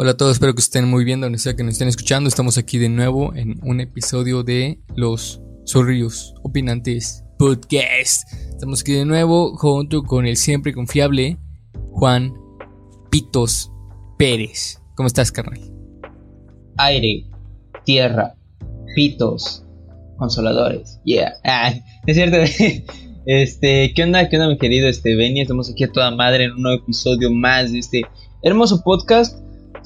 Hola a todos, espero que estén muy bien donde sea que nos estén escuchando. Estamos aquí de nuevo en un episodio de Los Zorrillos Opinantes Podcast. Estamos aquí de nuevo junto con el siempre confiable Juan Pitos Pérez. ¿Cómo estás, carnal? Aire, tierra, pitos, consoladores. Yeah. Ah, es cierto. Este, ¿qué onda? ¿Qué onda, mi querido este Benny? Estamos aquí a toda madre en un nuevo episodio más de este hermoso podcast.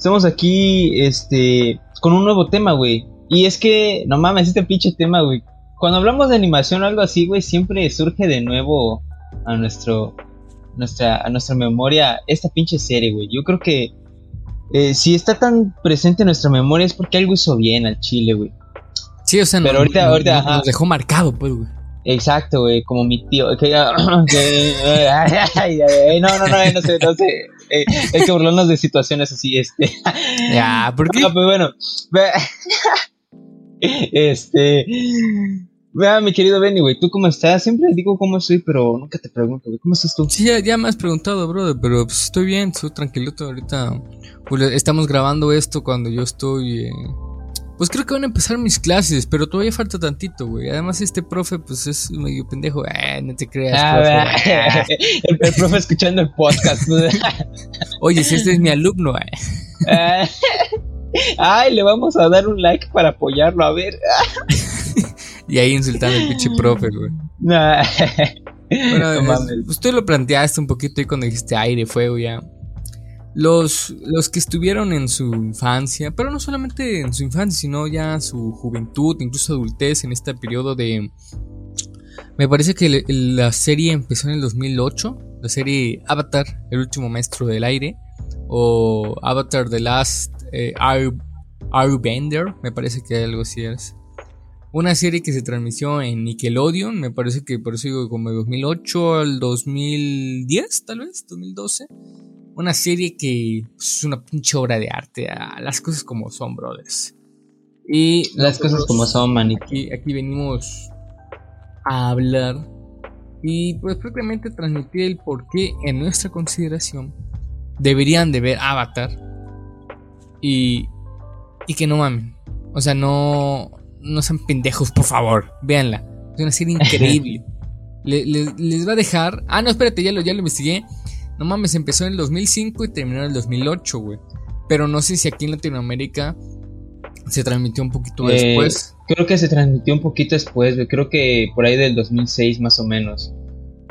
Estamos aquí, este, con un nuevo tema, güey. Y es que, no mames, este pinche tema, güey. Cuando hablamos de animación o algo así, güey, siempre surge de nuevo a nuestro, nuestra, a nuestra memoria esta pinche serie, güey. Yo creo que eh, si está tan presente en nuestra memoria es porque algo hizo bien al chile, güey. Sí, o sea, Pero no- ahorita- no- ahorita, nos dejó marcado, pues, güey. Exacto, güey, como mi tío. Que, que- ay, ay, ay, no, no, no, no sé, no sé. Eh, hay que burlarnos de situaciones así, este. Ya, ¿por qué? No, pues bueno. Este. Vea, mi querido Benny, güey, ¿tú cómo estás? Siempre digo cómo estoy, pero nunca te pregunto, güey, ¿cómo estás tú? Sí, ya, ya me has preguntado, brother, pero pues, estoy bien, estoy tranquilito ahorita. Pues, estamos grabando esto cuando yo estoy... eh, Pues creo que van a empezar mis clases, pero todavía falta tantito, güey. Además, este profe, pues es medio pendejo. Eh, no te creas, Ah, profe. el, el profe escuchando el podcast. Oye, si este es mi alumno, eh. Ay, le vamos a dar un like para apoyarlo, a ver. Y ahí insultando al pinche profe, güey. Nah. Bueno, No es- mames. pues tú lo planteaste un poquito ahí cuando dijiste aire, fuego, ya. Los, los que estuvieron en su infancia, pero no solamente en su infancia, sino ya su juventud, incluso adultez, en este periodo de... Me parece que la serie empezó en el 2008, la serie Avatar, el último maestro del aire, o Avatar The Last eh, Air- Airbender, me parece que algo así es. Una serie que se transmitió en Nickelodeon, me parece que por eso digo como de 2008 al 2010, tal vez, 2012. Una serie que es una pinche obra de arte, las cosas como son, brothers. Y Las cosas como son, manito. aquí, aquí venimos a hablar y pues prácticamente transmitir el por qué en nuestra consideración deberían de ver Avatar y, y que no mamen. O sea, no, no sean pendejos, por favor. Véanla. Es una serie increíble. Le- le- les va a dejar... Ah, no, espérate, ya lo, ya lo investigué. No mames, empezó en el 2005 y terminó en el 2008, güey. Pero no sé si aquí en Latinoamérica se transmitió un poquito Eh, después. Creo que se transmitió un poquito después, güey. Creo que por ahí del 2006 más o menos.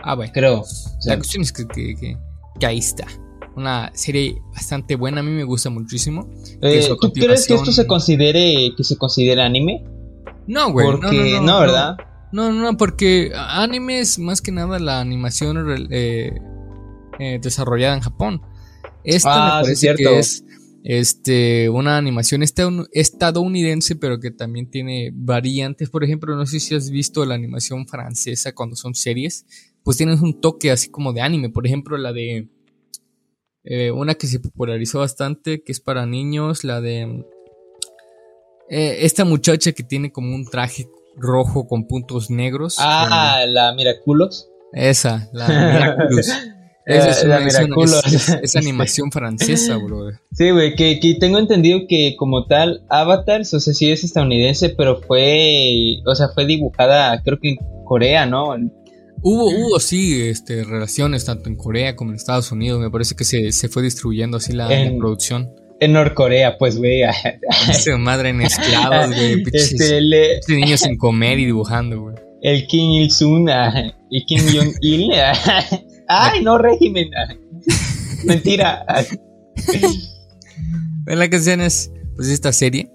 Ah, bueno. Creo. O La sea, cuestión es que, que- que- que ahí está. Una serie bastante buena, a mí me gusta muchísimo. eh, ¿Tú crees que esto se considere que se considere anime? No, güey. no, Porque no, no, ¿verdad? No, no, no, porque anime es más que nada la animación eh, eh, desarrollada en Japón. Esta Ah, me sí, parece cierto. que es este, una animación estadoun- estadounidense, pero que también tiene variantes. Por ejemplo, no sé si has visto la animación francesa cuando son series, pues tienen un toque así como de anime. Por ejemplo, la de eh, una que se popularizó bastante, que es para niños, la de eh, esta muchacha que tiene como un traje rojo con puntos negros. Ah, la Miraculos. Esa, la Miraculous. Esa es, Eh, una- es una- es- es- animación francesa, bro. Sí, güey, que, que tengo entendido que como tal, Avatar, o sea, sí es estadounidense, pero fue, o sea, fue dibujada, creo que en Corea, ¿no? Hubo, hubo sí este, relaciones tanto en Corea como en Estados Unidos. Me parece que se, se fue distribuyendo así la, producción. En Norcorea, pues, güey. Esa madre en esclavos, güey. Este, le- niños sin comer y dibujando, güey. el Kim Il-sung ah, y Kim Jong-il. Ay, no, régimen. Mentira. En la canción es, pues, esta serie.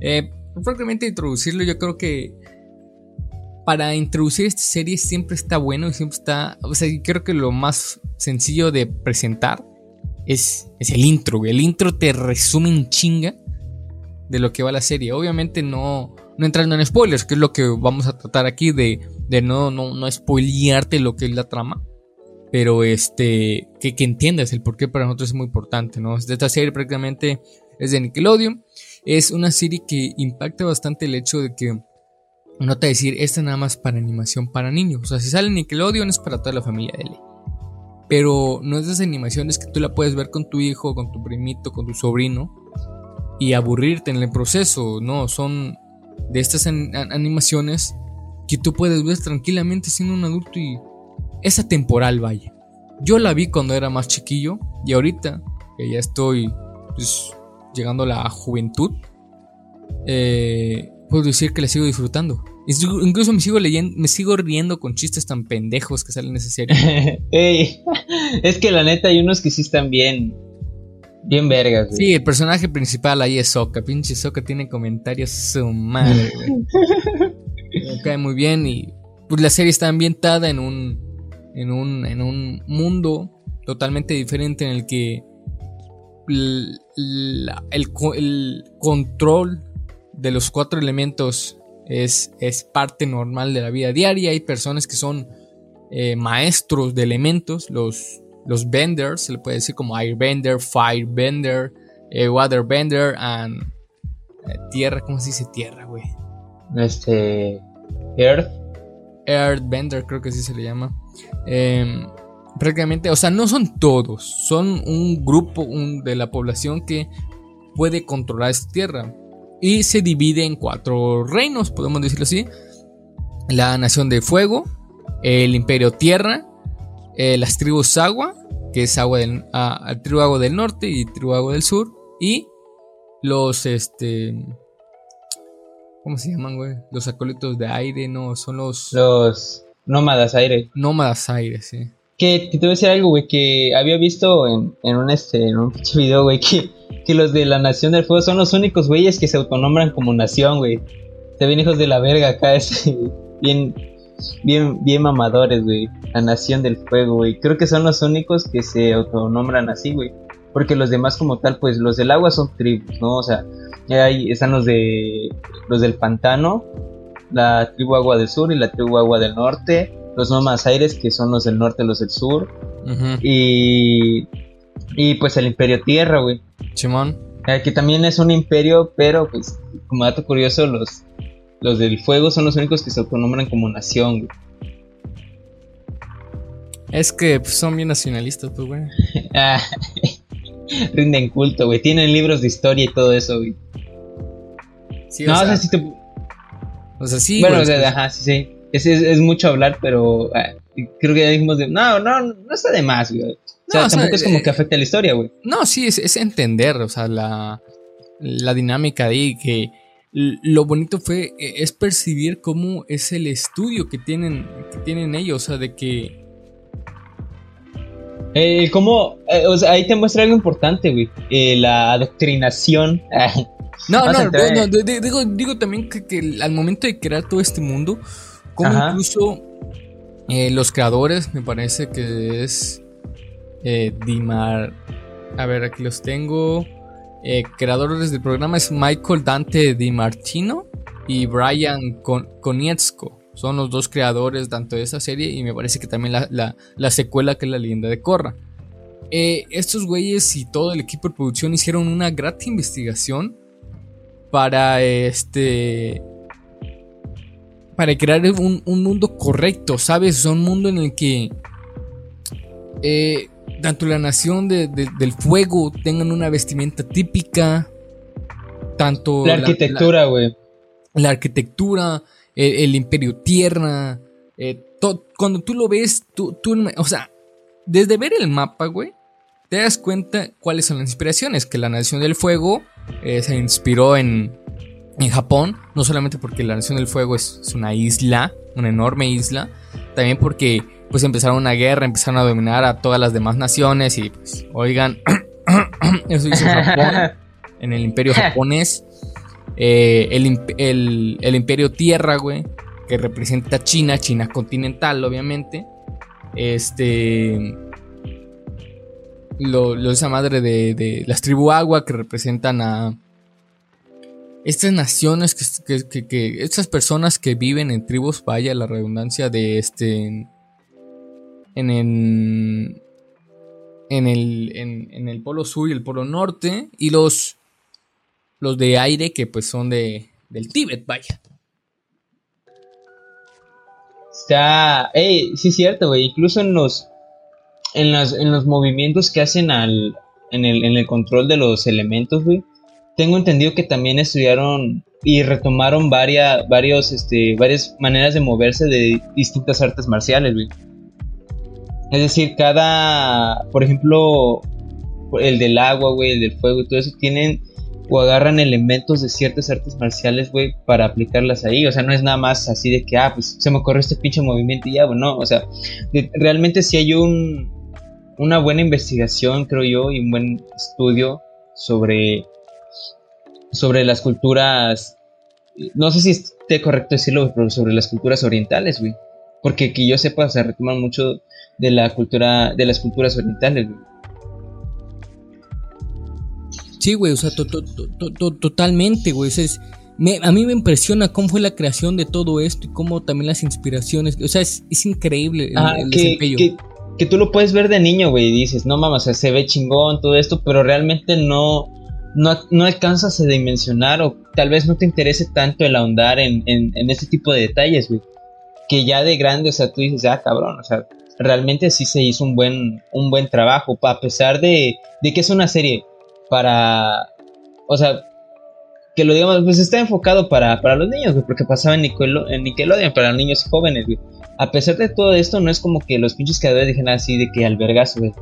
Eh, prácticamente introducirlo, yo creo que para introducir esta serie siempre está bueno y siempre está, o sea, creo que lo más sencillo de presentar es, es el intro. El intro te resume en chinga de lo que va la serie. Obviamente no, no entrando en spoilers, que es lo que vamos a tratar aquí, de, de no, no, no spoilearte lo que es la trama. Pero este, que, que entiendas el por qué para nosotros es muy importante, ¿no? Esta serie prácticamente es de Nickelodeon. Es una serie que impacta bastante el hecho de que no te decir, esta nada más para animación para niños. O sea, si sale Nickelodeon es para toda la familia de ley. pero no es de esas animaciones que tú la puedes ver con tu hijo, con tu primito, con tu sobrino y aburrirte en el proceso, no, son de estas animaciones que tú puedes ver tranquilamente siendo un adulto y esa temporal, vaya. Yo la vi cuando era más chiquillo y ahorita que ya estoy pues, llegando a la juventud, eh, puedo decir que la sigo disfrutando. Incluso me sigo leyendo, me sigo riendo con chistes tan pendejos que salen necesarios. es que la neta hay unos que sí están bien, bien vergas. Sí, el personaje principal ahí es Soka. Pinche Soka tiene comentarios su madre, me cae muy bien y pues la serie está ambientada en un en un en un mundo totalmente diferente en el que el, el control de los cuatro elementos es, es, parte normal de la vida diaria. Hay personas que son eh, maestros de elementos, los, los benders, se le puede decir como airbender, firebender, eh, waterbender, and eh, tierra, ¿cómo se dice tierra, güey? Este. Earth. Earthbender, creo que así se le llama. Em, prácticamente, o sea, no son todos, son un grupo de la población que puede controlar esta tierra y se divide en cuatro reinos, podemos decirlo así. La nación de fuego, el imperio tierra, eh, las tribus agua, que es agua del, ah, tribu agua del norte y tribu agua del sur, y los, este, ¿cómo se llaman, güey? Los acólitos de aire, no, son los... Los nómadas aire. Nómadas aire, sí. Que, te voy a decir algo, güey, que había visto en, en un, este, en un video, güey, que que los de la Nación del Fuego son los únicos güeyes que se autonombran como nación, güey. Se ven hijos de la verga acá, es bien, bien, bien mamadores, güey. La Nación del Fuego, güey. Creo que son los únicos que se autonombran así, güey. Porque los demás como tal, pues los del agua son tribus, ¿no? O sea, ahí están los de los del pantano, la tribu agua del sur y la tribu agua del norte, los nómadas aires que son los del norte y los del sur. Y y pues el Imperio Tierra, güey. Simón. Eh, que también es un imperio, pero pues como dato curioso, los, los del fuego son los únicos que se autonombran como nación, güey. Es que pues, son bien nacionalistas, pues, güey. Rinden culto, güey. Tienen libros de historia y todo eso, güey. Sí, no, o sea, si te... O sea, sí. Bueno, o sea, pues. ajá, sí, sí. Es, es, mucho hablar, pero ah, creo que ya dijimos de. No, no, no está de más, güey. O sea, tampoco es como eh, que afecte a la historia, güey. No, sí, es, entender, o sea, la, la dinámica ahí, que lo bonito fue, e, es percibir cómo es el estudio que tienen, que tienen ellos, o sea, de que... Eh, cómo, eh, o sea, ahí te muestra algo importante, güey, eh, la adoctrinación. no, no, no, digo, digo también que, al momento de crear todo este mundo, como incluso los creadores, me parece que es eh, Dimar. A ver, aquí los tengo. Eh, creadores del programa es Michael Dante Di Martino y Brian Konietzko. Son los dos creadores tanto de esa serie y me parece que también la, secuela que es la leyenda de Korra. Eh, estos güeyes y todo el equipo de producción hicieron una grata investigación para este para crear un, mundo correcto, ¿sabes? un mundo en el que eh, tanto la nación del fuego tengan una vestimenta típica, tanto... La arquitectura, güey. La, arquitectura, el, imperio tierra, eh, cuando tú lo ves, tú, o sea, desde ver el mapa, güey, te das cuenta cuáles son las inspiraciones, que la nación del fuego eh, se inspiró en, en Japón, no solamente porque la nación del fuego es una isla, una enorme isla, también porque pues empezaron una guerra, empezaron a dominar a todas las demás naciones y pues, oigan, eso hizo Japón en el imperio japonés. Eh, el, imperio tierra, güey, que representa China, China continental, obviamente. Este... Lo, lo esa madre de, de las tribu agua que representan a estas naciones que, que, que, estas personas que viven en tribus, vaya la redundancia de este en el, en el, en, el polo sur y el polo norte, y los, los de aire que pues son de, del Tíbet, vaya. Está, hey, sí es cierto, güey, incluso en los, en, las, en los movimientos que hacen al, en, el, en el control de los elementos, güey, tengo entendido que también estudiaron y retomaron varias, varios, este, varias maneras de moverse de distintas artes marciales, güey. Es decir, cada, por ejemplo, el del agua, güey, el del fuego todo eso, tienen o agarran elementos de ciertas artes marciales, güey, para aplicarlas ahí. O sea, no es nada más así de que, ah, pues se me ocurrió este pinche movimiento y ya, bueno, no. O sea, realmente sí hay un, una buena investigación, creo yo, y un buen estudio sobre, sobre las culturas, no sé si esté correcto decirlo, pero sobre las culturas orientales, güey. Porque que yo sepa, se retoman mucho de la cultura, de las culturas orientales, güey. Sí, güey, o sea, totalmente, güey. es, a mí me impresiona cómo fue la creación de todo esto y cómo también las inspiraciones. O sea, es, increíble el, que, Que, tú lo puedes ver de niño, güey, y dices, no mames, o sea, se ve chingón todo esto, pero realmente no, no, alcanzas a dimensionar o tal vez no te interese tanto el ahondar en, en, en este tipo de detalles, güey. Que ya de grande, o sea, tú dices, ah, cabrón, o sea, realmente sí se hizo un buen, un buen trabajo, a pesar de, de que es una serie para, o sea, que lo digamos, pues está enfocado para, para los niños, porque pasaba en, Nickelodeon, para niños jóvenes, güey. A pesar de todo esto, no es como que los pinches creadores dijeron así de que albergas, güey.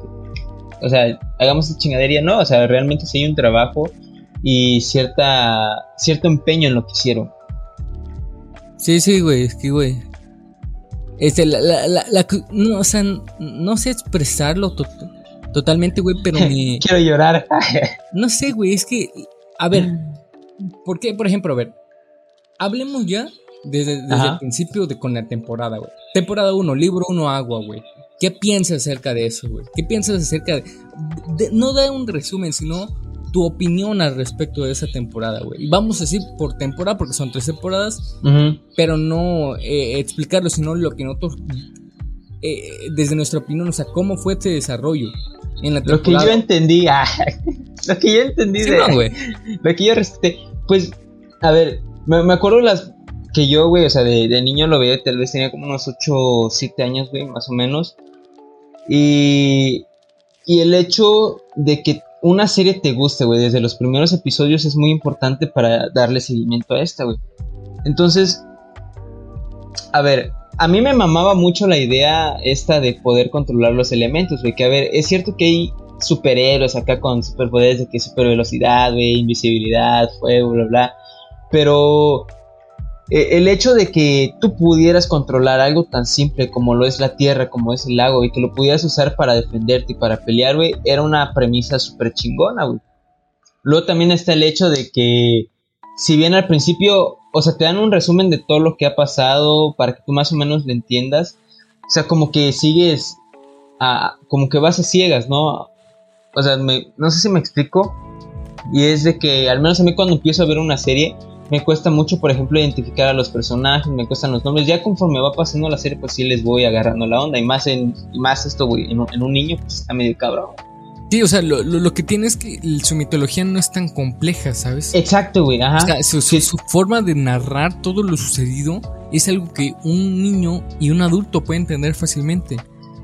O sea, hagamos esta chingadería, no, o sea, realmente sí hay un trabajo y cierta, cierto empeño en lo que hicieron. Sí, sí, güey, es que, güey. Este, la, la, la, no, o sea, no sé expresarlo Totalmente, güey, pero me. Quiero llorar. no sé, güey, es que. A ver, ¿por qué? Por ejemplo, a ver, hablemos ya desde, el principio de con la temporada, güey. Temporada 1, libro 1, agua, güey. ¿Qué piensas acerca de eso, güey? ¿Qué piensas acerca de, No da un resumen, sino tu opinión al respecto de esa temporada, güey. Y vamos a decir por temporada, porque son tres temporadas, pero no eh, explicarlo, sino lo que nosotros, eh, desde nuestra opinión, o sea, cómo fue este desarrollo lo que yo entendí, ah, lo que yo entendí de, lo que yo respeté, pues, a ver, me, acuerdo las que yo, güey, o sea, de, niño lo veía, tal vez tenía como unos 8 o 7 años, güey, más o menos. Y, y el hecho de que una serie te guste, güey, desde los primeros episodios es muy importante para darle seguimiento a esta, güey. Entonces, a ver, a mí me mamaba mucho la idea esta de poder controlar los elementos, güey. Que a ver, es cierto que hay superhéroes acá con superpoderes de que super velocidad, güey, invisibilidad, fuego, bla, bla. Pero eh, el hecho de que tú pudieras controlar algo tan simple como lo es la tierra, como es el lago, y que lo pudieras usar para defenderte y para pelear, güey, era una premisa súper chingona, güey. Luego también está el hecho de que, si bien al principio o sea, te dan un resumen de todo lo que ha pasado para que tú más o menos lo entiendas. O sea, como que sigues, a, como que vas a ciegas, ¿no? O sea, no sé si me explico. Y es de que, al menos a mí cuando empiezo a ver una serie, me cuesta mucho, por ejemplo, identificar a los personajes, me cuestan los nombres. Ya conforme va pasando la serie, pues sí les voy agarrando la onda. Y más en, más esto, güey, en, en, un niño, pues está medio cabrón. Sí, o sea, lo, lo, que tiene es que su mitología no es tan compleja, ¿sabes? Exacto, güey, ajá. O sea, su, forma de narrar todo lo sucedido es algo que un niño y un adulto pueden entender fácilmente.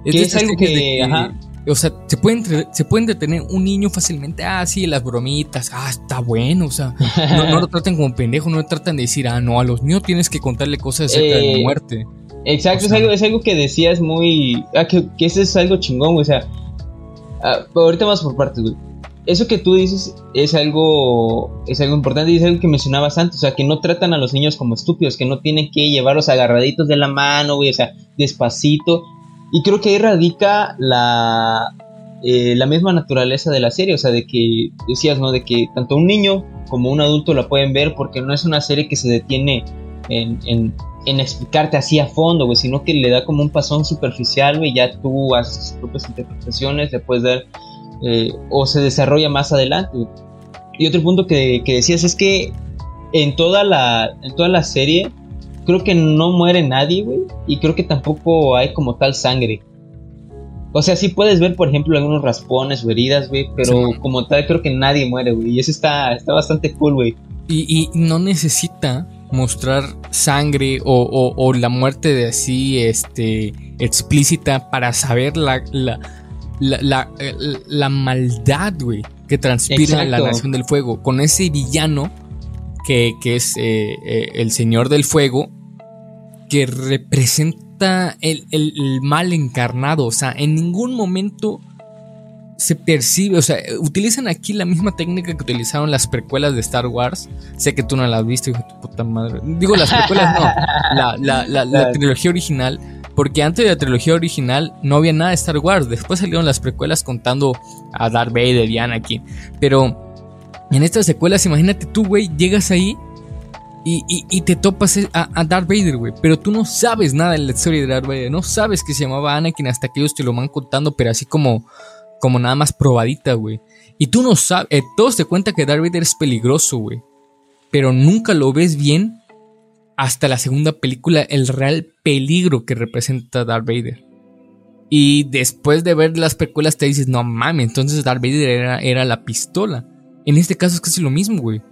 Es, algo que, ajá. O sea, se puede, se puede entretener un niño fácilmente, ah, sí, las bromitas, ah, está bueno, o sea, no, lo tratan como pendejo, no lo tratan de decir, ah, no, a los niños tienes que contarle cosas acerca de la eh, muerte. Exacto, es, algo, es algo que decías muy, ah, que, que eso es algo chingón, o sea, Ah, ahorita vamos por partes, güey. Eso que tú dices es algo, es algo importante y es algo que mencionabas antes, o sea, que no tratan a los niños como estúpidos, que no tienen que llevarlos agarraditos de la mano, güey, o sea, despacito. Y creo que ahí radica la, eh, la misma naturaleza de la serie, o sea, de que decías, ¿no? De que tanto un niño como un adulto la pueden ver porque no es una serie que se detiene en, en explicarte así a fondo, güey, sino que le da como un pasón superficial, güey, ya tú haces tus propias interpretaciones, le puedes dar, eh, o se desarrolla más adelante. Y otro punto que, decías es que en toda la, en toda la serie, creo que no muere nadie, güey, y creo que tampoco hay como tal sangre. O sea, sí puedes ver, por ejemplo, algunos raspones o heridas, güey, pero como tal creo que nadie muere, güey, y eso está, está bastante cool, güey. Y, y no necesita mostrar sangre o, la muerte de así este explícita para saber la, la, la, maldad, güey, que transpira en la Nación del Fuego. Con ese villano que, es eh, eh, el Señor del Fuego, que representa el, el, mal encarnado. O sea, en ningún momento se percibe, o sea, utilizan aquí la misma técnica que utilizaron las precuelas de Star Wars. Sé que tú no la has visto, hijo de tu puta madre. Digo, las precuelas no, la, la, la, la trilogía original porque antes de la trilogía original no había nada de Star Wars. Después salieron las precuelas contando a Darth Vader y Anakin. Pero en estas secuelas, imagínate tú, güey, llegas ahí y, te topas a, Darth Vader, güey. Pero tú no sabes nada de la historia de Darth Vader. No sabes que se llamaba Anakin hasta que ellos te lo van contando, pero así como, como nada más probadita, güey. Y tú no sabes, eh, todos te cuentan que Darth Vader es peligroso, güey. Pero nunca lo ves bien hasta la segunda película el real peligro que representa Darth Vader. Y después de ver las películas te dices, no mames, entonces Darth Vader era, era la pistola. En este caso es casi lo mismo, güey.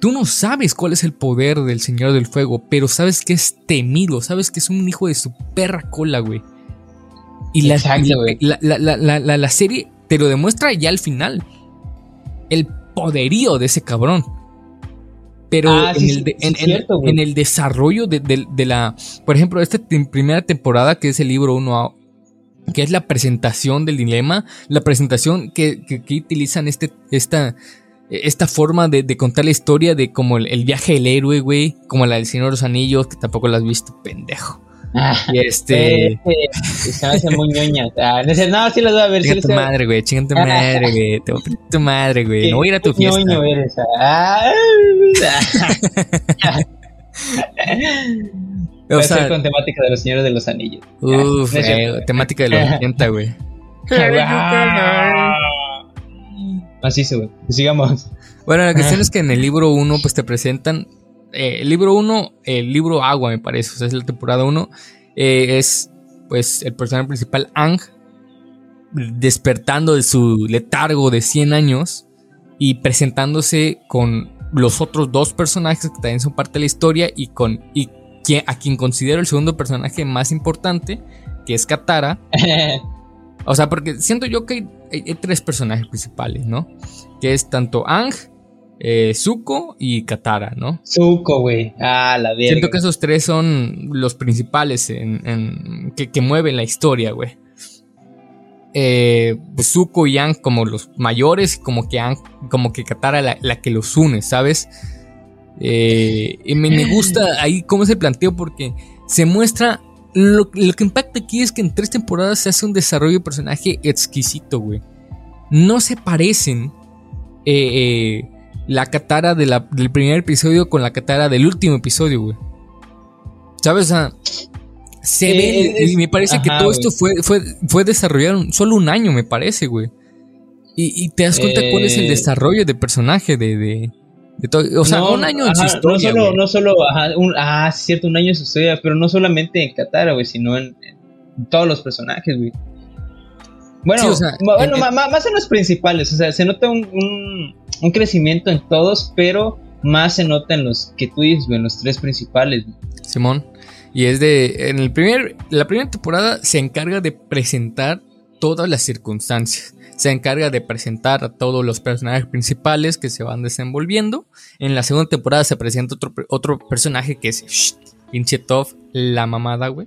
Tú no sabes cuál es el poder del Señor del Fuego, pero sabes que es temido, sabes que es un hijo de su perra cola, güey. Y la, la, la, serie te lo demuestra ya al final. El poderío de ese cabrón. Pero ah, en, el desarrollo de, la. Por ejemplo, esta primera temporada, que es el libro 1, que es la presentación del dilema, la presentación que, utilizan este, esta, esta forma de, contar la historia de como el, viaje del héroe, güey, como la del Señor de los Anillos, que tampoco la has visto, pendejo. Ah, y este. se me hace muy ñoña. Ah, no, sí las voy a ver. Chinga tu madre, güey. Chinga tu madre, güey. Te voy a tu madre, güey. No voy a ir a tu fiesta. ñoño eres. Ah. o sea, con temática de los señores de los anillos. Uf, eh, temática de los 80, güey. Así se, güey. Sigamos. Bueno, la cuestión es que en el libro 1, pues te presentan eh, el libro 1, el libro Agua, me parece, o sea, es la temporada 1, eh, es pues el personaje principal, Ang, despertando de su letargo de 100 años y presentándose con los otros dos personajes que también son parte de la historia y con y a quien considero el segundo personaje más importante, que es Katara. o sea, porque siento yo que hay, hay, tres personajes principales, ¿no? Que es tanto Ang, eh, Zuko y Katara, ¿no? Zuko, güey. Ah, la verga. Siento que esos tres son los principales en, que, mueven la historia, güey. Eh, pues Zuko y Ang como los mayores, como que como que Katara la, la que los une, ¿sabes? Eh, y me, gusta ahí cómo se planteó porque se muestra lo, lo, que impacta aquí es que en tres temporadas se hace un desarrollo de personaje exquisito, güey. No se parecen eh, eh la catara del primer episodio con la catara del último episodio, güey. ¿Sabes? O sea, se ve, y me parece que todo esto fue, fue, fue desarrollado solo un año, me parece, güey. Y, te das cuenta cuál es el eh, desarrollo de personaje de, de, todo. O sea, un año en su historia. No solo, no solo ajá, un, ah, cierto, un año en su historia, pero no solamente en Katara, güey, sino en, todos los personajes, güey. Bueno, bueno más, en los principales, o sea, se nota un un crecimiento en todos, pero más se nota en los que tú dices, en los tres principales. Simón. Y es de. En el primer. La primera temporada se encarga de presentar todas las circunstancias. Se encarga de presentar a todos los personajes principales que se van desenvolviendo. En la segunda temporada se presenta otro, otro personaje que es pinche Toph, la mamada, güey.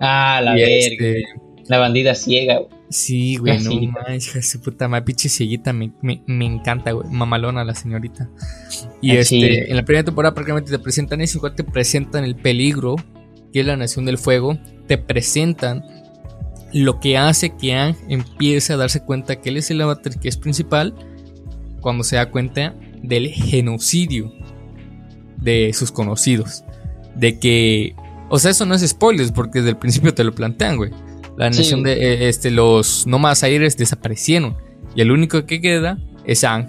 Ah, la verga. Este, la bandida ciega, güey. Sí, güey, no manches, su puta madre, pinche cieguita, me, encanta, güey, mamalona la señorita. Y este, en la primera temporada prácticamente te presentan eso, igual te presentan el peligro, que es la Nación del Fuego, te presentan lo que hace que Ang empiece a darse cuenta que él es el avatar que es principal, cuando se da cuenta del genocidio de sus conocidos. De que, o sea, eso no es spoilers, porque desde el principio te lo plantean, güey la nación de eh, este, los nómadas aires desaparecieron. Y el único que queda es Ang,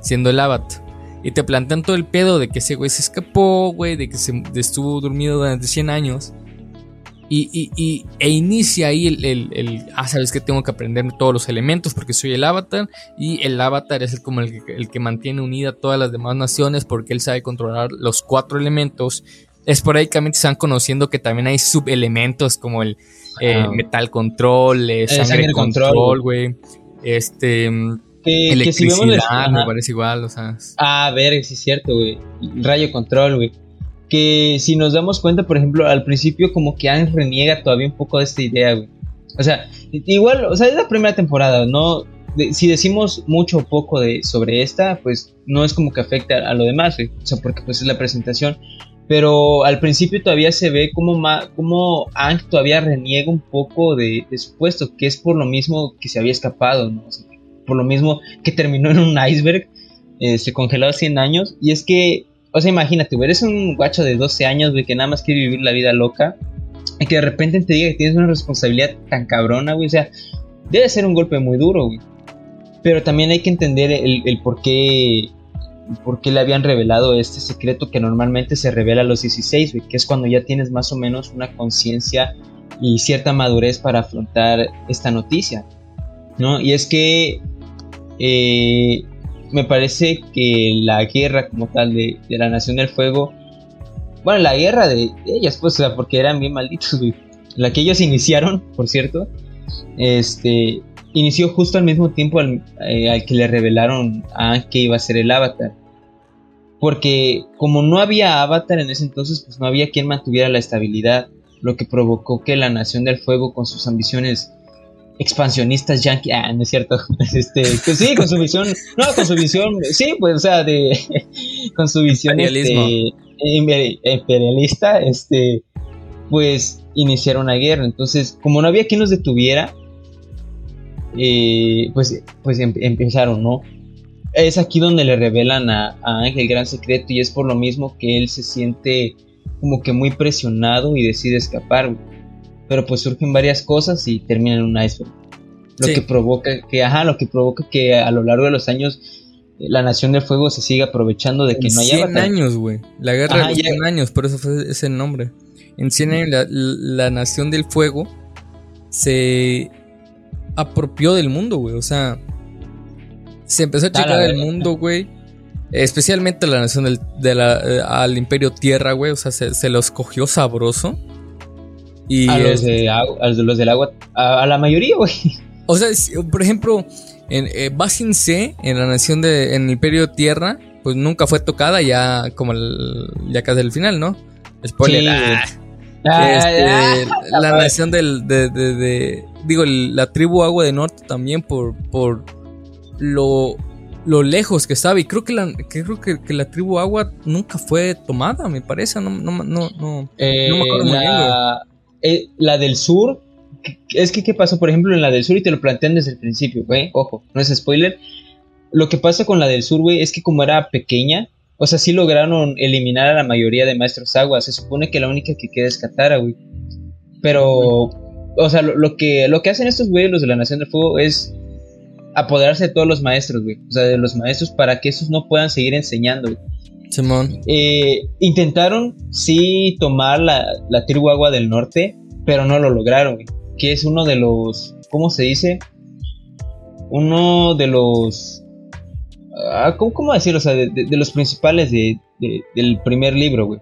siendo el avatar. Y te plantean todo el pedo de que ese güey se escapó, güey, de que se estuvo dormido durante 100 años. Y, y, e inicia ahí el, el, ah, sabes que tengo que aprender todos los elementos porque soy el avatar. Y el avatar es el, como el, el que mantiene unida a todas las demás naciones porque él sabe controlar los cuatro elementos esporádicamente se van conociendo que también hay subelementos como el eh, metal control, eh, sangre, sangre control, güey. Este. mm, Que, que si vemos electricidad, me parece igual, o sea. Ah, ver, sí es cierto, güey. Rayo control, güey. Que si nos damos cuenta, por ejemplo, al principio como que Aang reniega todavía un poco de esta idea, güey. O sea, igual, o sea, es la primera temporada, ¿no? De- si decimos mucho o poco de, sobre esta, pues no es como que afecta a, lo demás, güey. O sea, porque pues es la presentación. Pero al principio todavía se ve como, ma, como Aang todavía reniega un poco de, de su puesto, que es por lo mismo que se había escapado, ¿no? Por lo mismo que terminó en un iceberg, se congeló a 100 años. Y es que, o sea, imagínate, eres un guacho de 12 años, güey, que nada más quiere vivir la vida loca. Y que de repente te diga que tienes una responsabilidad tan cabrona, güey. O sea, debe ser un golpe muy duro, güey. Pero también hay que entender el por qué. Por qué le habían revelado este secreto que normalmente se revela a los 16, güey, que es cuando ya tienes más o menos una conciencia y cierta madurez para afrontar esta noticia, ¿no? Y es que eh, me parece que la guerra como tal de, la Nación del Fuego, bueno, la guerra de, ellas, pues, porque eran bien malditos, güey, la que ellos iniciaron, por cierto, este, inició justo al mismo tiempo al, eh, al que le revelaron a que iba a ser el avatar. Porque como no había avatar en ese entonces, pues no había quien mantuviera la estabilidad, lo que provocó que la Nación del Fuego con sus ambiciones expansionistas yankee, ah, no es cierto, este, pues sí, con su visión, no, con su visión, sí, pues, o sea, de, con su visión, este, imper- imperialista, este, pues, iniciaron una guerra, entonces, como no había quien los detuviera, eh, pues, pues em- empezaron, ¿no? Es aquí donde le revelan a, a Ángel el gran secreto y es por lo mismo que él se siente como que muy presionado y decide escapar, pero pues surgen varias cosas y termina en un iceberg. Lo Sí. que provoca que, ajá, lo que provoca que a lo largo de los años eh, la Nación del Fuego se siga aprovechando de que no haya 100 batalla. años, güey. La guerra Ajá, de los ya- 100 años, por eso fue ese nombre. En 100 años la, la Nación del Fuego se apropió del mundo, güey. O sea, se empezó a checar el mundo, güey. Especialmente la Nación del, de la, eh, al Imperio Tierra, güey. O sea, se, se los cogió sabroso. Y a los de a los de los del agua, a, a la mayoría, güey. O sea, si- por ejemplo, en eh, Basin C, en la nación de. en el Imperio Tierra, pues nunca fue tocada ya como el, ya casi el final, ¿no? Spoiler. Sí, ah. Este, ah, la nación del, de, de- de- digo, el- la tribu Agua de Norte también por, por lo, lo lejos que estaba. Y creo que la, que creo que, que la tribu Agua nunca fue tomada, me parece. No, no, no, no. Eh, No me acuerdo muy bien, la, eh, la del sur, es que ¿qué pasó? Por ejemplo, en la del sur, y te lo plantean desde el principio, güey, ojo, no es spoiler. Lo que pasa con la del sur, güey, es que como era pequeña, o sea, sí lograron eliminar a la mayoría de maestros aguas. Se supone que la única que queda es Katara, güey. Pero, o sea, lo, lo que, lo que hacen estos güeyes, los de la Nación del Fuego, es apoderarse de todos los maestros, güey. O sea, de los maestros para que esos no puedan seguir enseñando, güey. Simón. Eh, intentaron sí tomar la, la tribu agua del norte, pero no lo lograron, güey. Que es uno de los, ¿cómo se dice? Uno de los, ah, ¿cómo, cómo decirlo? O sea, de, de- de los principales de, de- del primer libro, güey.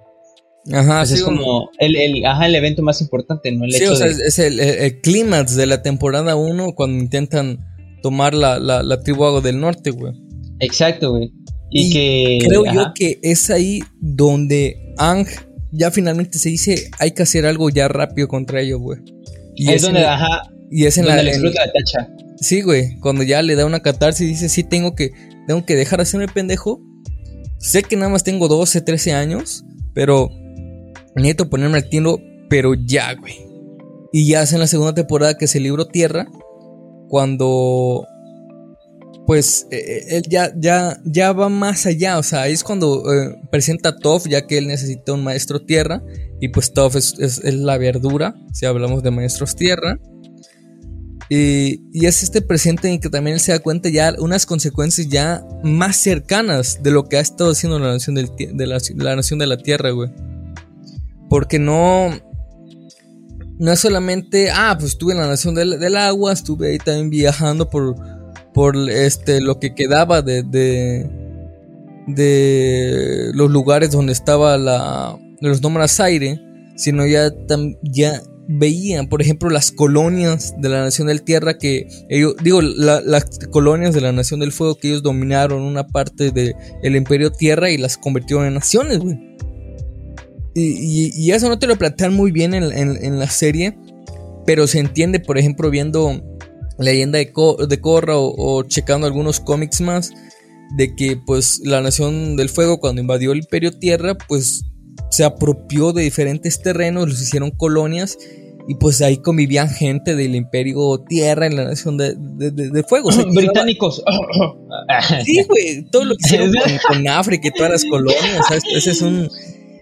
Ajá, sí, es como el, el, ajá, el evento más importante, ¿no? El Sí, hecho o sea, de- es, el, el- el clímax de la temporada 1 cuando intentan tomar la, la, la tribu Agua del Norte, güey. Exacto, güey. Y, Y que... Creo yo que es ahí donde Ang ya finalmente se dice hay que hacer algo ya rápido contra ellos, güey. Y es es, donde, en, ajá, y es en donde la... le en- explota la tacha. sí, güey, cuando ya le da una catarsis y dice, sí, tengo que, tengo que dejar de hacerme pendejo. Sé que nada más tengo 12, 13 años, pero necesito ponerme al tiro, pero ya, güey. Y ya es en la segunda temporada que se libró Tierra, cuando pues eh, eh, él ya, ya, ya va más allá, o sea, ahí es cuando eh, presenta a Toph, ya que él necesita un maestro tierra, y pues Toph es, es- es la verdura, si hablamos de maestros tierra. Y, es este presente en que también él se da cuenta ya unas consecuencias ya más cercanas de lo que ha estado haciendo la nación, de la, nación de la tierra, güey. Porque no, no es solamente, ah, pues estuve en la nación del, agua, estuve ahí también viajando por, por este, lo que quedaba de, de, los lugares donde estaba la, los nómadas aire, sino ya, ya veían, por ejemplo, las colonias de la Nación del Tierra que ellos, digo, las colonias de la Nación del Fuego que ellos dominaron una parte del el Imperio Tierra y las convirtieron en naciones, güey. Y, eso no te lo plantean muy bien en, la serie, pero se entiende, por ejemplo, viendo leyenda de, de Korra o, checando algunos cómics más, de que pues la Nación del Fuego cuando invadió el Imperio Tierra, pues se apropió de diferentes terrenos, los hicieron colonias y pues ahí convivían gente del Imperio Tierra en la Nación de, Fuego. Británicos. sí, güey, todo lo que hicieron con, África y todas las colonias, Ese es un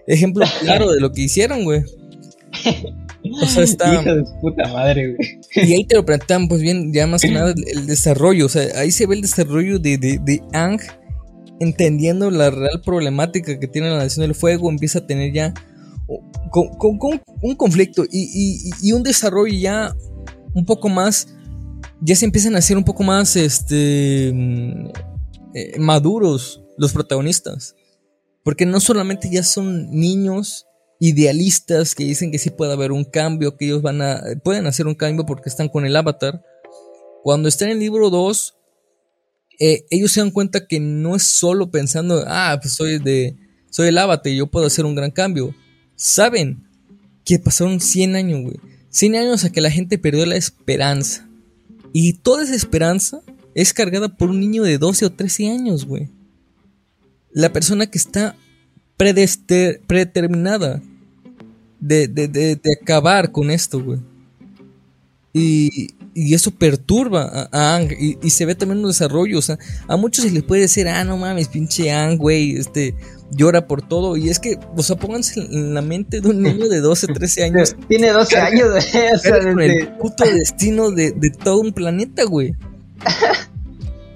ejemplo claro de lo que hicieron, güey. O sea, está. de puta madre, güey. Y ahí te lo plantean, pues bien, ya más que nada el, desarrollo. O sea, ahí se ve el desarrollo de, de, de Ang entendiendo la real problemática que tiene la Nación del Fuego, empieza a tener ya un conflicto y, un desarrollo ya un poco más, ya se empiezan a hacer un poco más este, mm, eh, maduros los protagonistas. Porque no solamente ya son niños idealistas que dicen que sí puede haber un cambio, que ellos van a, pueden hacer un cambio porque están con el avatar. Cuando está en el libro 2, eh, ellos se dan cuenta que no es solo pensando, ah, pues soy de, soy el avatar y yo puedo hacer un gran cambio. Saben que pasaron 100 años, güey. 100 años a que la gente perdió la esperanza. Y toda esa esperanza es cargada por un niño de 12 o 13 años, güey. La persona que está predeterminada de, de, de, de acabar con esto, güey. Y, y eso perturba a, Ang y, se ve también un desarrollo. O sea, a muchos se les puede decir, ah, no mames, pinche Ang, güey, este, llora por todo. Y es que, o sea, pónganse en la mente de un niño de 12, 13 años. Tiene 12 años, güey. O sea, con el puto destino de, de todo un planeta, güey.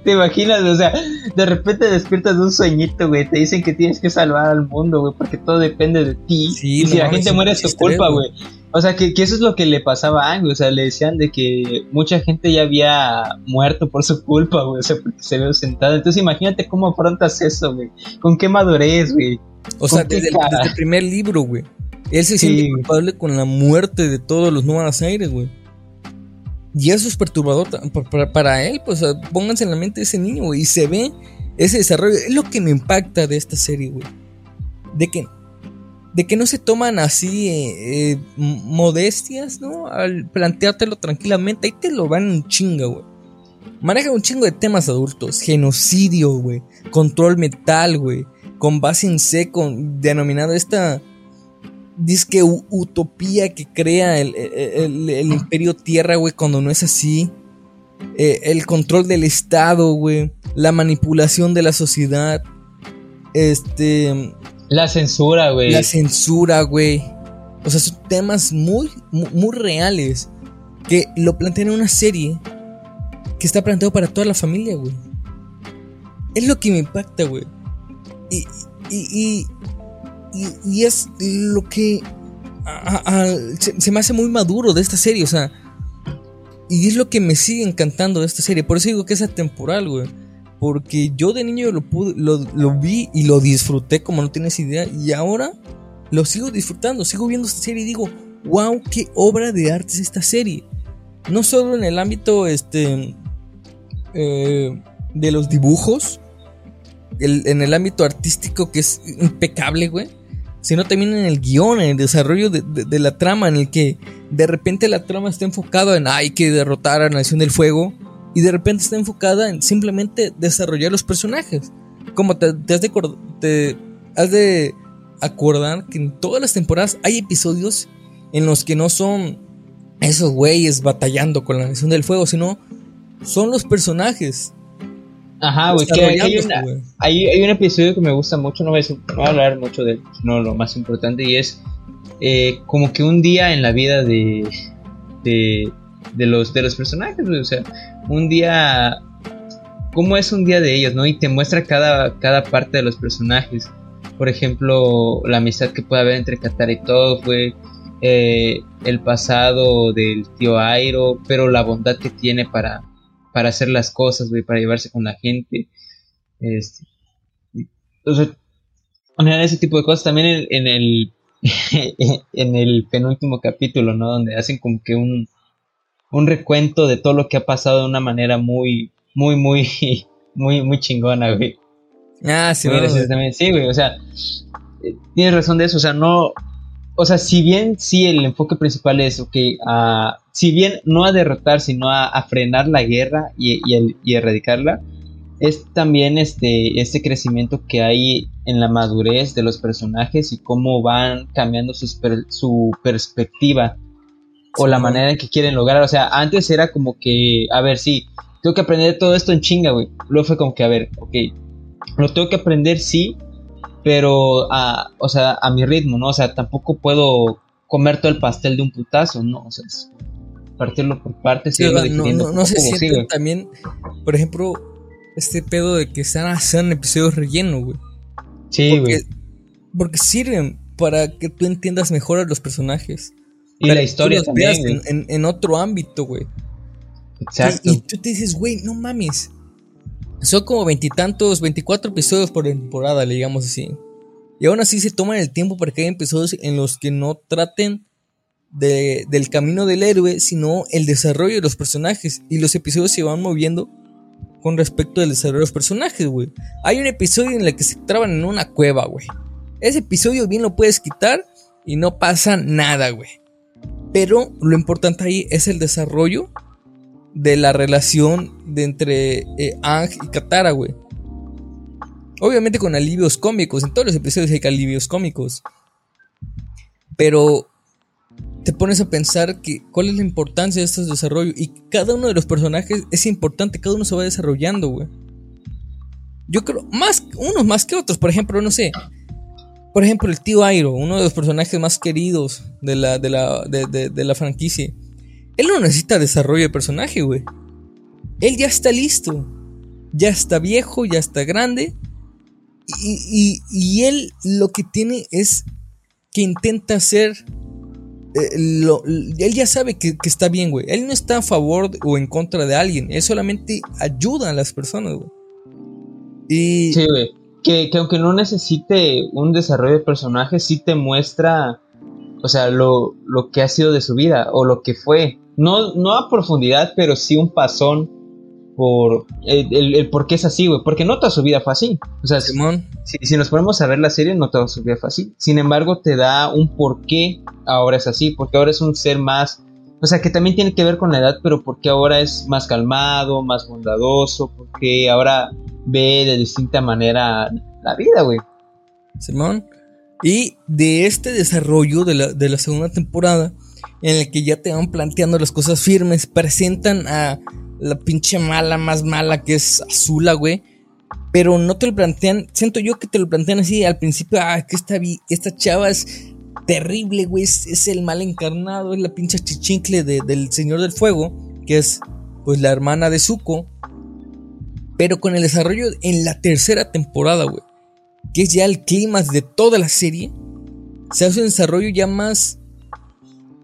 ¿Te imaginas? O sea, de repente despiertas de un sueñito, güey. Te dicen que tienes que salvar al mundo, güey, porque todo depende de ti. y si la gente muere es tu culpa, güey. O sea, que, eso es lo que le pasaba a Ang, o sea, le decían de que mucha gente ya había muerto por su culpa, güey, o sea, porque se ve sentado. Entonces imagínate cómo afrontas eso, güey. ¿Con qué madurez, güey? O sea, desde, el primer libro, güey. Él se siente culpable con la muerte de todos los Nuevos Aires, güey. Y eso es perturbador para, él, pues pónganse en la mente ese niño, güey. Y se ve ese desarrollo. Es lo que me impacta de esta serie, güey. De que, de que no se toman así eh, eh, modestias, ¿no? Al planteártelo tranquilamente. Ahí te lo van un chinga, güey. Maneja un chingo de temas adultos. Genocidio, güey. Control metal, güey. Con base en con, denominado esta que utopía que crea el, imperio tierra, güey, cuando no es así. Eh, el control del Estado, güey. La manipulación de la sociedad. Este. La censura, güey. La censura, güey. O sea, son temas muy, muy, reales. Que lo plantean en una serie que está planteado para toda la familia, güey. Es lo que me impacta, güey. y, y, y, es lo que se, me hace muy maduro de esta serie, o sea. Y es lo que me sigue encantando de esta serie. Por eso digo que es atemporal, güey. Porque yo de niño lo, pude, lo, vi y lo disfruté como no tienes idea. Y ahora lo sigo disfrutando. Sigo viendo esta serie y digo, wow, qué obra de arte es esta serie. No solo en el ámbito este, eh, de los dibujos, en el ámbito artístico que es impecable, güey sino también en el guion, en el desarrollo de, la trama, en el que de repente la trama está enfocada en hay que derrotar a la Nación del Fuego, y de repente está enfocada en simplemente desarrollar los personajes. Como te, has, de, te has de acordar que en todas las temporadas hay episodios en los que no son esos güeyes batallando con la Nación del Fuego, sino son los personajes Ajá, güey, que hay, hay, un episodio que me gusta mucho, no voy a, hablar mucho de no lo más importante, y es eh, como que un día en la vida de, de, los, de los personajes, o sea, un día, cómo es un día de ellos, ¿no? Y te muestra cada, cada parte de los personajes. Por ejemplo, la amistad que puede haber entre Katara y todo, fue eh, el pasado del tío Airo, pero la bondad que tiene para para hacer las cosas, güey, para llevarse con la gente. Este, o sea, ese tipo de cosas. También en, el, en el penúltimo capítulo, ¿no? Donde hacen como que un, un recuento de todo lo que ha pasado de una manera muy, muy, muy, muy, muy chingona, güey. Ah, sí, güey. Sí, güey, o sea, tienes razón de eso, o sea, no, o sea, si bien sí el enfoque principal es, ok, a, si bien no a derrotar, sino a, frenar la guerra y, y, erradicarla, es también este, este crecimiento que hay en la madurez de los personajes y cómo van cambiando su perspectiva o la manera en que quieren lograr. O sea, antes era como que, a ver, sí, tengo que aprender todo esto en chinga, güey. Luego fue como que, a ver, ok, lo tengo que aprender, sí, pero, a, o sea, a mi ritmo, ¿no? O sea, tampoco puedo comer todo el pastel de un putazo, ¿no? O sea, partirlo por partes. Sí, no, no, no se siente también, por ejemplo, este pedo de que están haciendo episodios relleno, güey. Sí, güey. Porque, sirven para que tú entiendas mejor a los personajes. Y la historia también, en, en, otro ámbito, güey. Exacto. Y, tú te dices, güey, no mames. Son como veintitantos, veinticuatro episodios por temporada, digamos así. Y aún así se toman el tiempo para que haya episodios en los que no traten de, del camino del héroe, sino el desarrollo de los personajes. Y los episodios se van moviendo con respecto al desarrollo de los personajes, güey. Hay un episodio en el que se traban en una cueva, güey. Ese episodio bien lo puedes quitar y no pasa nada, güey. Pero lo importante ahí es el desarrollo de la relación de entre eh, Ang y Katara, güey. Obviamente con alivios cómicos. En todos los episodios hay alivios cómicos. Pero te pones a pensar que cuál es la importancia de estos desarrollos. Y cada uno de los personajes es importante, cada uno se va desarrollando, güey. Yo creo, más, unos más que otros. Por ejemplo, no sé. Por ejemplo, el tío Airo, uno de los personajes más queridos de la, de la, de, la franquicia. Él no necesita desarrollo de personaje, güey. Él ya está listo. Ya está viejo, ya está grande. Y, y él lo que tiene es que intenta ser eh, él ya sabe que, está bien, güey. Él no está a favor o en contra de alguien. Él solamente ayuda a las personas, güey. Y... Sí, güey. Que, aunque no necesite un desarrollo de personaje, sí te muestra, o sea, lo, lo que ha sido de su vida o lo que fue. No, no a profundidad, pero sí un pasón por el, por qué es así, güey. Porque no toda su vida fue así. O sea, Simón. Si, nos ponemos a ver la serie, no toda su vida fue así. Sin embargo, te da un por qué ahora es así. Porque ahora es un ser más. O sea, que también tiene que ver con la edad, pero porque ahora es más calmado, más bondadoso. Porque ahora ve de distinta manera la vida, güey. Simón. Y de este desarrollo de la, de la segunda temporada, en el que ya te van planteando las cosas firmes, presentan a la pinche mala más mala que es Azula, güey. Pero no te lo plantean, siento yo que te lo plantean así al principio, ah, que esta, esta chava es terrible, güey, es, el mal encarnado, es la pinche chichincle del Señor del Fuego, que es pues la hermana de Zuko. Pero con el desarrollo en la tercera temporada, güey, que es ya el clima de toda la serie, se hace un desarrollo ya más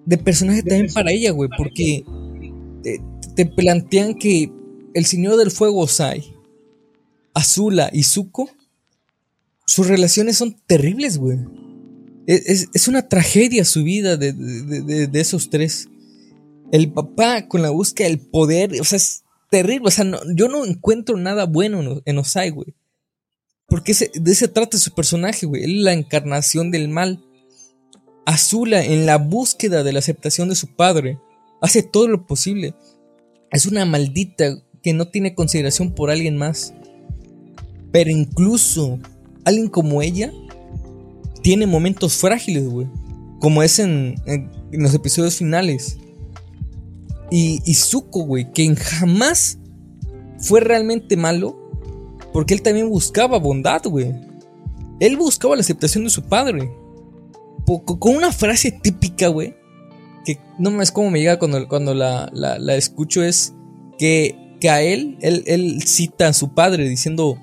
de personaje también para ella, güey, porque te plantean que el Señor del Fuego Osai, Azula y Zuko, sus relaciones son terribles, güey. Es, una tragedia su vida de, esos tres. El papá con la búsqueda del poder, o sea, es terrible. O sea, yo no encuentro nada bueno en Osai, güey. Porque de ese trata su personaje, güey. Él es la encarnación del mal. Azula, en la búsqueda de la aceptación de su padre, hace todo lo posible es una maldita que no tiene consideración por alguien más. Pero incluso alguien como ella tiene momentos frágiles, güey. Como es en, los episodios finales. Y, y Zuko, güey, que jamás fue realmente malo. Porque él también buscaba bondad, güey. Él buscaba la aceptación de su padre. Con una frase típica, güey que no me es como me llega cuando, cuando la, la, escucho es que, que a él, él, él, cita a su padre diciendo,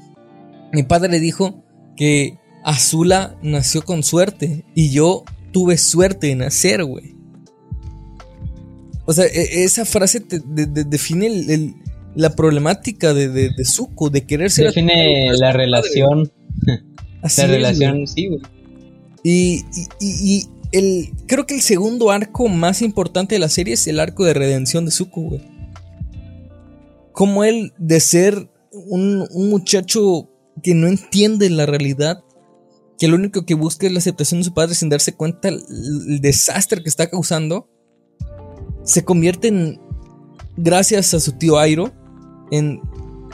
mi padre dijo que Azula nació con suerte y yo tuve suerte de nacer, güey. O sea, e, esa frase te, define la problemática de, de, de Zuko, de querer ser... Define la relación. la relación, sí, güey. Y, y, el, creo que el segundo arco más importante de la serie es el arco de redención de Zuko, güey. Como él, de ser un, un muchacho que no entiende la realidad, que lo único que busca es la aceptación de su padre sin darse cuenta el, desastre que está causando, se convierte en, gracias a su tío Airo, en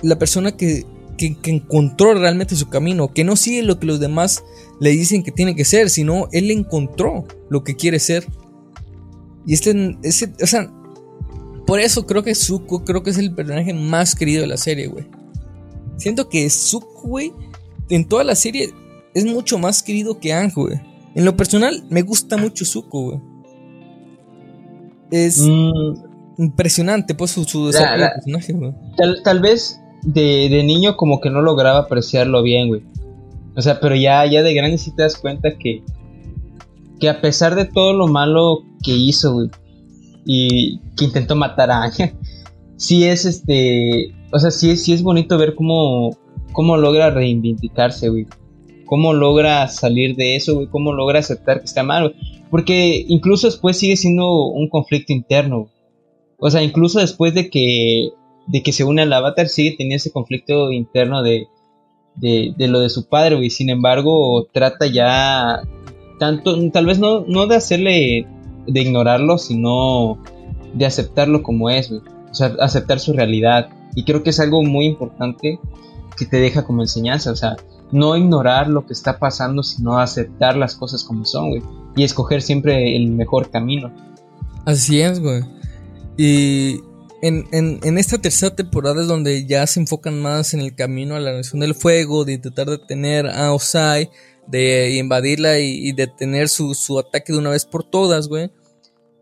la persona que, que, encontró realmente su camino, que no sigue lo que los demás le dicen que tiene que ser, sino él encontró lo que quiere ser. Y este, ese, o sea, por eso creo que Zuko, creo que es el personaje más querido de la serie, güey. Siento que Zuko, güey, en toda la serie es mucho más querido que Ang, güey. En lo personal, me gusta mucho Zuko, güey. Es mm. impresionante, pues, su, su desarrollo de personaje, güey. Tal, vez de, niño como que no lograba apreciarlo bien, güey. O sea, pero ya, ya de grande sí te das cuenta que, que a pesar de todo lo malo que hizo, güey, y que intentó matar a Ángel, sí es este, o sea, sí, sí es bonito ver cómo, cómo logra reivindicarse, güey. Cómo logra salir de eso, güey. Cómo logra aceptar que está mal, güey. Porque incluso después sigue siendo un conflicto interno. O sea, incluso después de que, de que se une al avatar, sigue teniendo ese conflicto interno de, de, de lo de su padre, güey. Sin embargo, trata ya tanto, tal vez no, no de hacerle, de ignorarlo, sino de aceptarlo como es, güey. O sea, aceptar su realidad. Y creo que es algo muy importante que te deja como enseñanza. O sea, no ignorar lo que está pasando, sino aceptar las cosas como son, güey. Y escoger siempre el mejor camino. Así es, güey. Y en, esta tercera temporada es donde ya se enfocan más en el camino a la Nación del Fuego, de intentar detener a Osai, de invadirla y, detener su, su, ataque de una vez por todas, güey.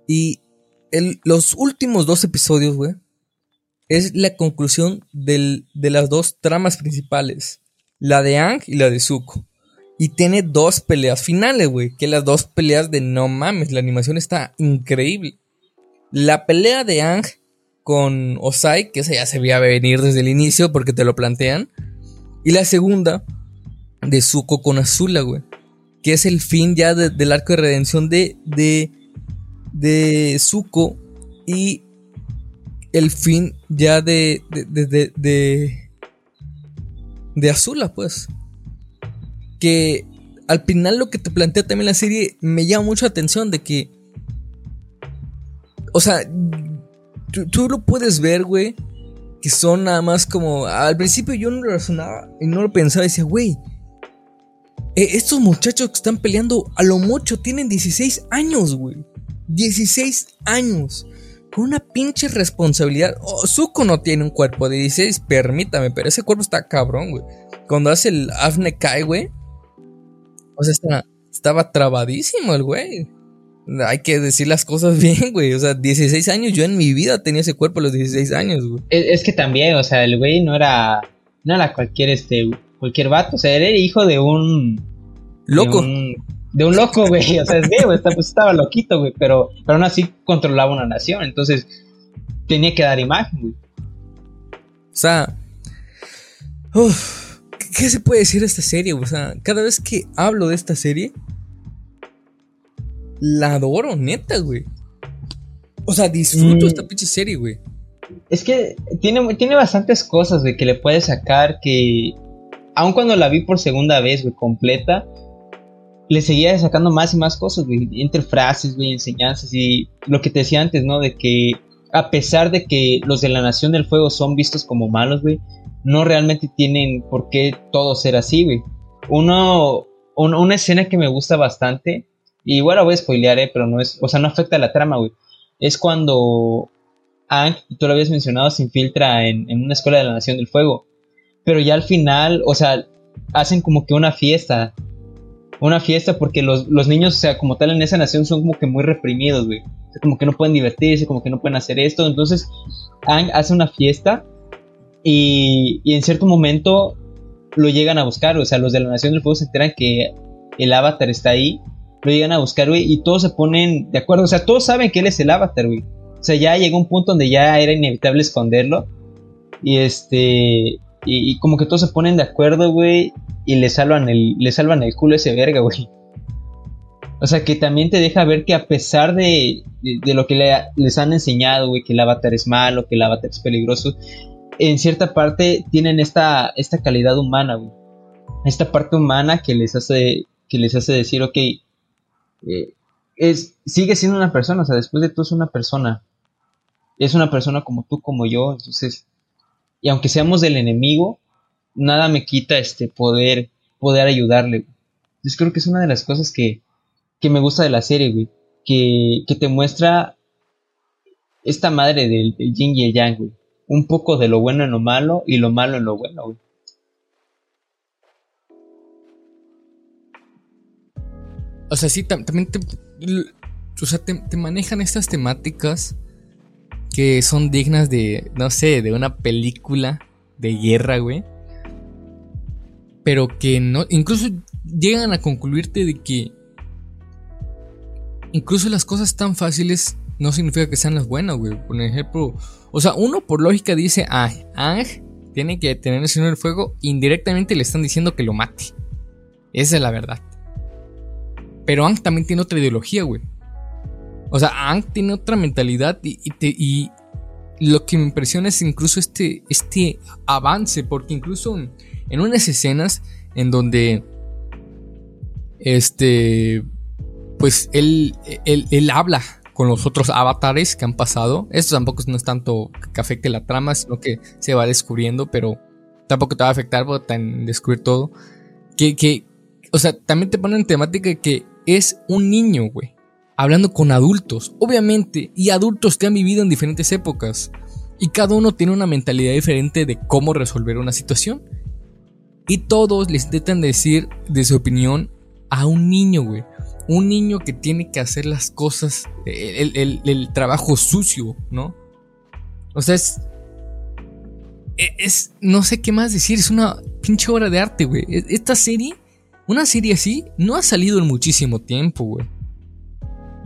Y los últimos dos episodios, güey, es la conclusión de las dos tramas principales. La de Ang y la de Zuko. Y tiene dos peleas finales, güey. Que las dos peleas de no mames. La animación está increíble. La pelea de Ang con Osai, que esa ya se veía venir desde el inicio porque te lo plantean. Y la segunda de Zuko con Azula, güey. Que es el fin ya del arco de redención de, de, de Zuko. Y el fin ya de, de, de, de, de Azula, pues. Que al final lo que te plantea también la serie me llama mucho la atención de que... O sea, tú, lo puedes ver, güey. Que son nada más como... Al principio yo no lo razonaba y no lo pensaba. Decía, güey. Eh, estos muchachos que están peleando a lo mucho tienen 16 años, güey. 16 años con una pinche responsabilidad. Oh, Zuko no tiene un cuerpo de 16, permítame, pero ese cuerpo está cabrón, güey. Cuando hace el Afne Kai, güey. O sea, estaba trabadísimo el güey. Hay que decir las cosas bien, güey. O sea, 16 años, yo en mi vida tenía ese cuerpo a los 16 años, güey. Es, que también, o sea, el güey no era. No era cualquier, este. Cualquier vato. O sea, era hijo de un. Loco de un loco, güey. O sea, es gay, güey. Pues, estaba loquito, güey. Pero, pero aún así controlaba una nación. Entonces, tenía que dar imagen, güey. O sea. ¿qué, se puede decir de esta serie? O sea, cada vez que hablo de esta serie. La adoro, neta, güey. O sea, disfruto mm. esta pinche serie, güey. Es que tiene, tiene bastantes cosas, güey, que le puedes sacar que. Aun cuando la vi por segunda vez, güey, completa le seguía sacando más y más cosas, güey, entre frases, güey, enseñanzas y lo que te decía antes, ¿no? De que a pesar de que los de la Nación del Fuego son vistos como malos, güey, no realmente tienen por qué todo ser así, güey. Uno, una escena que me gusta bastante, igual voy a spoilear, eh, pero no es, o sea, no afecta la trama, güey. Es cuando Hank, tú lo habías mencionado, se infiltra en, en una escuela de la Nación del Fuego. Pero ya al final, o sea, hacen como que una fiesta una fiesta porque los, niños, o sea, como tal en esa nación son como que muy reprimidos, güey. Como que no pueden divertirse, como que no pueden hacer esto. Entonces, Ang hace una fiesta y, y en cierto momento lo llegan a buscar, o sea, los de la Nación del Fuego se enteran que el avatar está ahí, lo llegan a buscar, güey, y todos se ponen de acuerdo, o sea, todos saben que él es el avatar, güey. O sea, ya llegó un punto donde ya era inevitable esconderlo. Y este, y, como que todos se ponen de acuerdo, güey, y le salvan el, le salvan el culo ese verga, güey. O sea, que también te deja ver que a pesar de, lo que les han enseñado, güey, que el avatar es malo, que el avatar es peligroso, en cierta parte tienen esta, esta calidad humana, güey. Esta parte humana que les hace, que les hace decir, ok, eh, es, sigue siendo una persona, o sea, después de todo es una persona. Es una persona como tú, como yo, entonces, y aunque seamos del enemigo, nada me quita este poder, poder ayudarle. Entonces creo que es una de las cosas que, que me gusta de la serie, güey. Que, que te muestra esta madre del, del, yin y yang, güey. Un poco de lo bueno en lo malo y lo malo en lo bueno, güey. O sea, sí, también te, o sea, te, manejan estas temáticas que son dignas de, no sé, de una película de guerra, güey. Pero que no, incluso llegan a concluirte de que incluso las cosas tan fáciles no significa que sean las buenas, güey. Por ejemplo, o sea, uno por lógica dice, ah, Ang tiene que tener el signo del fuego, indirectamente le están diciendo que lo mate. Esa es la verdad. Pero Ang también tiene otra ideología, güey. O sea, Ang tiene otra mentalidad y, lo que me impresiona es incluso este, este avance, porque incluso en unas escenas en donde este pues él, él, habla con los otros avatares que han pasado. Esto tampoco no es tanto que afecte la trama, sino que se va descubriendo, pero tampoco te va a afectar en descubrir todo. Que, que, o sea, también te ponen temática que es un niño, güey, hablando con adultos, obviamente, y adultos que han vivido en diferentes épocas. Y cada uno tiene una mentalidad diferente de cómo resolver una situación. Y todos les intentan decir de su opinión a un niño, güey un niño que tiene que hacer las cosas, el, trabajo sucio, ¿no? O sea, es, e, es, no sé qué más decir, es una pinche obra de arte, güey. E, esta serie, una serie así, no ha salido en muchísimo tiempo, güey.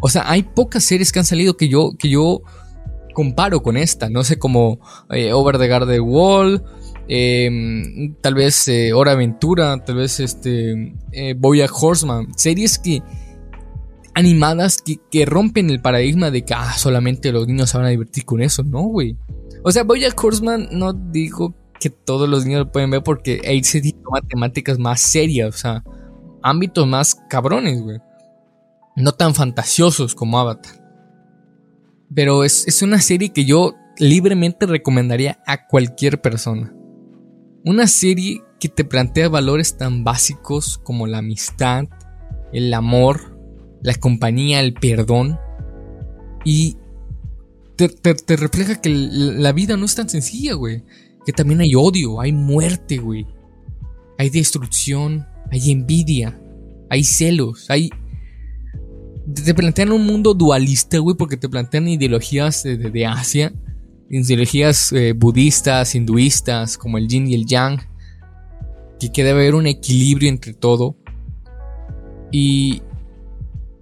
O sea, hay pocas series que han salido que yo, que yo comparo con esta, no sé, como eh, Over the Garden Wall, em, tal vez eh, Hora Aventura, tal vez este eh, Boya Horseman, series que animadas que, rompen el paradigma de que ah, solamente los niños se van a divertir con eso. No, güey. O sea, Bojack Horseman no digo que todos los niños lo pueden ver porque se toma temáticas más serias, o sea, ámbitos más cabrones, güey. No tan fantasiosos como Avatar. Pero es, es una serie que yo libremente recomendaría a cualquier persona. Una serie que te plantea valores tan básicos como la amistad, el amor, la compañía, el perdón. Y te, refleja que la vida no es tan sencilla, güey. Que también hay odio, hay muerte, güey. Hay destrucción, hay envidia, hay celos, hay... Te plantean un mundo dualista, güey, porque te plantean ideologías de, Asia, ideologías eh, budistas, hinduistas, como el yin y el yang, que, que debe haber un equilibrio entre todo. Y,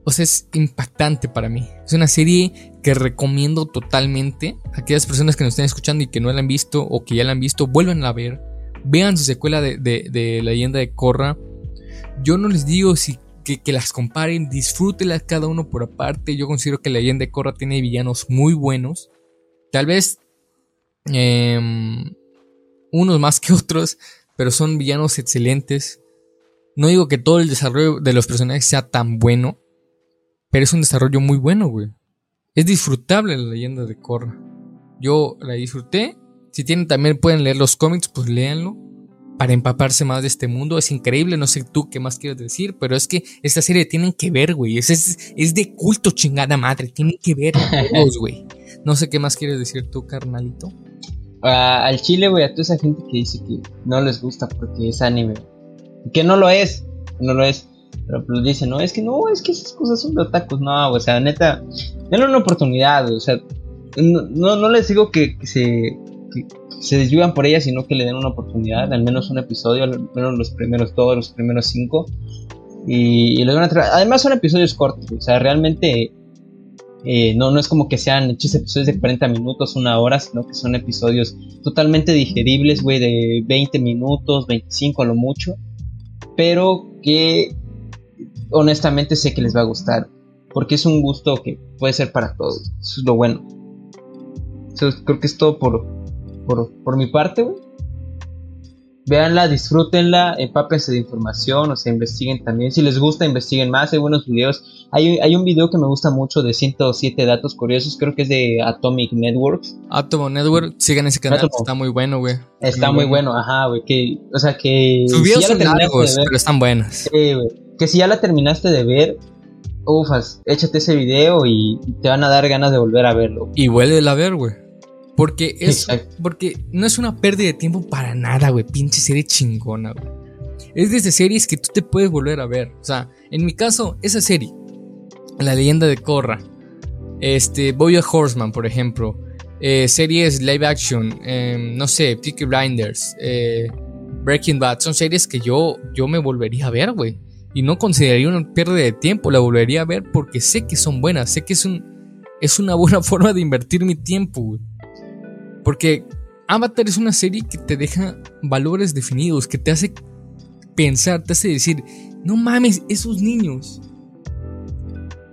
o sea, es impactante para mí. Es una serie que recomiendo totalmente. A aquellas personas que nos estén escuchando y que no la han visto o que ya la han visto, vuelvan a ver. Vean su secuela de, de, La leyenda de Korra. Yo no les digo si, que, las comparen, disfrútenlas cada uno por aparte. Yo considero que La leyenda de Korra tiene villanos muy buenos. Tal vez em, unos más que otros, pero son villanos excelentes. No digo que todo el desarrollo de los personajes sea tan bueno, pero es un desarrollo muy bueno, güey. Es disfrutable la leyenda de Korra. Yo la disfruté. Si tienen también pueden leer los cómics, pues léanlo. Para empaparse más de este mundo. Es increíble, no sé tú qué más quieres decir, pero es que esta serie tienen que ver, güey. Es, es, de culto chingada madre. Tienen que ver todos, güey. No sé qué más quieres decir tú, carnalito. al chile, güey, a toda esa gente que dice que no les gusta porque es anime. Que no lo es. No lo es. Pero pues dicen, no, es que no, es que esas cosas son de otakus. No, o sea, neta, denle una oportunidad, o sea, no, no les digo que, se, que se desvivan por ellas, sino que le den una oportunidad, al menos un episodio, al menos los primeros dos, los primeros cinco. Y, y van a Además son episodios cortos, o sea, realmente eh, no, no es como que sean hechos episodios de 40 minutos, una hora, sino que son episodios totalmente digeribles, güey, de 20 minutos, 25 a lo mucho. Pero que honestamente sé que les va a gustar. Porque es un gusto que puede ser para todos. Eso es lo bueno. creo que es todo por, por, por mi parte, güey. Véanla, disfrútenla, empápense de información, o sea, investiguen también. Si les gusta, investiguen más, hay buenos videos. Hay, hay un video que me gusta mucho de 107 datos curiosos, creo que es de Atomic Networks. Atomic Network, sigan ese canal, está muy bueno, güey. Está muy, bueno. ajá, güey, que, o sea, que... Sus videos son largos, pero están buenos. Sí, güey, que si ya la terminaste de ver, ufas, échate ese video y te van a dar ganas de volver a verlo. Y vuelve a ver, güey. Porque es. Porque no es una pérdida de tiempo para nada, güey. Pinche serie chingona, güey. Es desde series que tú te puedes volver a ver. O sea, en mi caso, esa serie. La leyenda de Korra. Este. Boya Horseman, por ejemplo. Eh, series live action. Em, no sé, Peaky Blinders. Eh, Breaking Bad. Son series que yo, yo me volvería a ver, güey. Y no consideraría una pérdida de tiempo. La volvería a ver porque sé que son buenas. Sé que es un. Es una buena forma de invertir mi tiempo, güey. Porque Avatar es una serie que te deja valores definidos, que te hace pensar, te hace decir, no mames, esos niños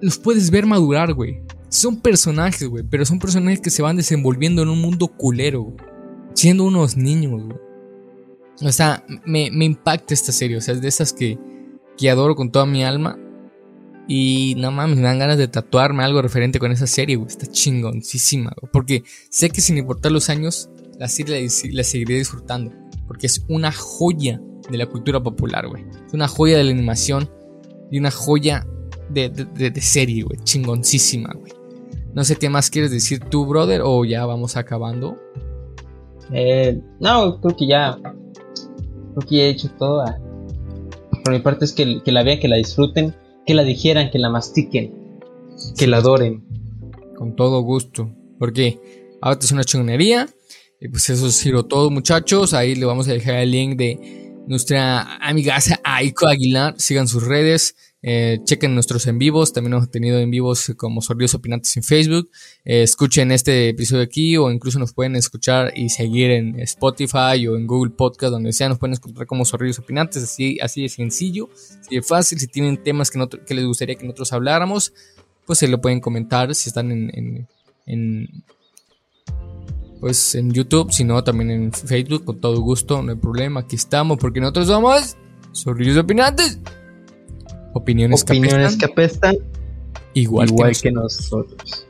los puedes ver madurar, güey. Son personajes, güey, pero son personajes que se van desenvolviendo en un mundo culero, siendo unos niños, güey. O sea, me, impacta esta serie, o sea, es de esas que, que adoro con toda mi alma. Y no mames, me dan ganas de tatuarme algo referente con esa serie, güey. Está chingoncísima, güey. Porque sé que sin importar los años, la serie la, seguiré disfrutando. Porque es una joya de la cultura popular, güey. Es una joya de la animación y una joya de, de, serie, güey. Chingoncísima, güey. No sé qué más quieres decir tú, brother, o ya vamos acabando. Eh, no, creo que ya. Creo que he hecho todo. Por mi parte es que, que la vean, que la disfruten que la dijeran, que la mastiquen, que la adoren. Con todo gusto. Porque ahora es una chingonería. Y pues eso es giro todo, muchachos. Ahí le vamos a dejar el link de nuestra amiga Aiko Aguilar. Sigan sus redes. Eh, chequen nuestros en vivos, también hemos tenido en vivos como Sorridos Opinantes en Facebook. Eh, escuchen este episodio aquí o incluso nos pueden escuchar y seguir en Spotify o en Google Podcast, donde sea, nos pueden encontrar como Sorridos Opinantes, así, así de sencillo, así de fácil. Si tienen temas que, que les gustaría que nosotros habláramos, pues se lo pueden comentar si están en, en, pues en YouTube, si no también en Facebook, con todo gusto, no hay problema, aquí estamos porque nosotros somos Sorridos Opinantes. Opiniones, Opiniones que apestan. igual, que, nosotros.